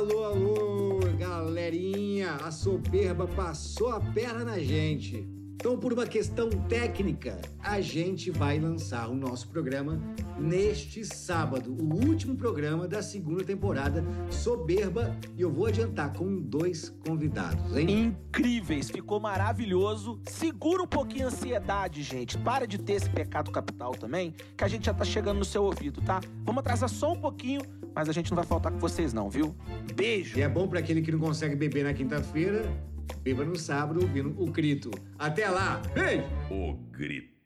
Alô, alô, galerinha! A soberba passou a perna na gente. Então, por uma questão técnica, a gente vai lançar o nosso programa neste sábado, o último programa da segunda temporada Soberba, e eu vou adiantar com dois convidados, hein? Incríveis, ficou maravilhoso. Segura um pouquinho a ansiedade, gente. Para de ter esse pecado capital também, que a gente já tá chegando no seu ouvido, tá? Vamos atrasar só um pouquinho, mas a gente não vai faltar com vocês não, viu? Beijo. E é bom para aquele que não consegue beber na quinta-feira, beba no sábado ouvindo o grito. Até lá, beijo! O grito.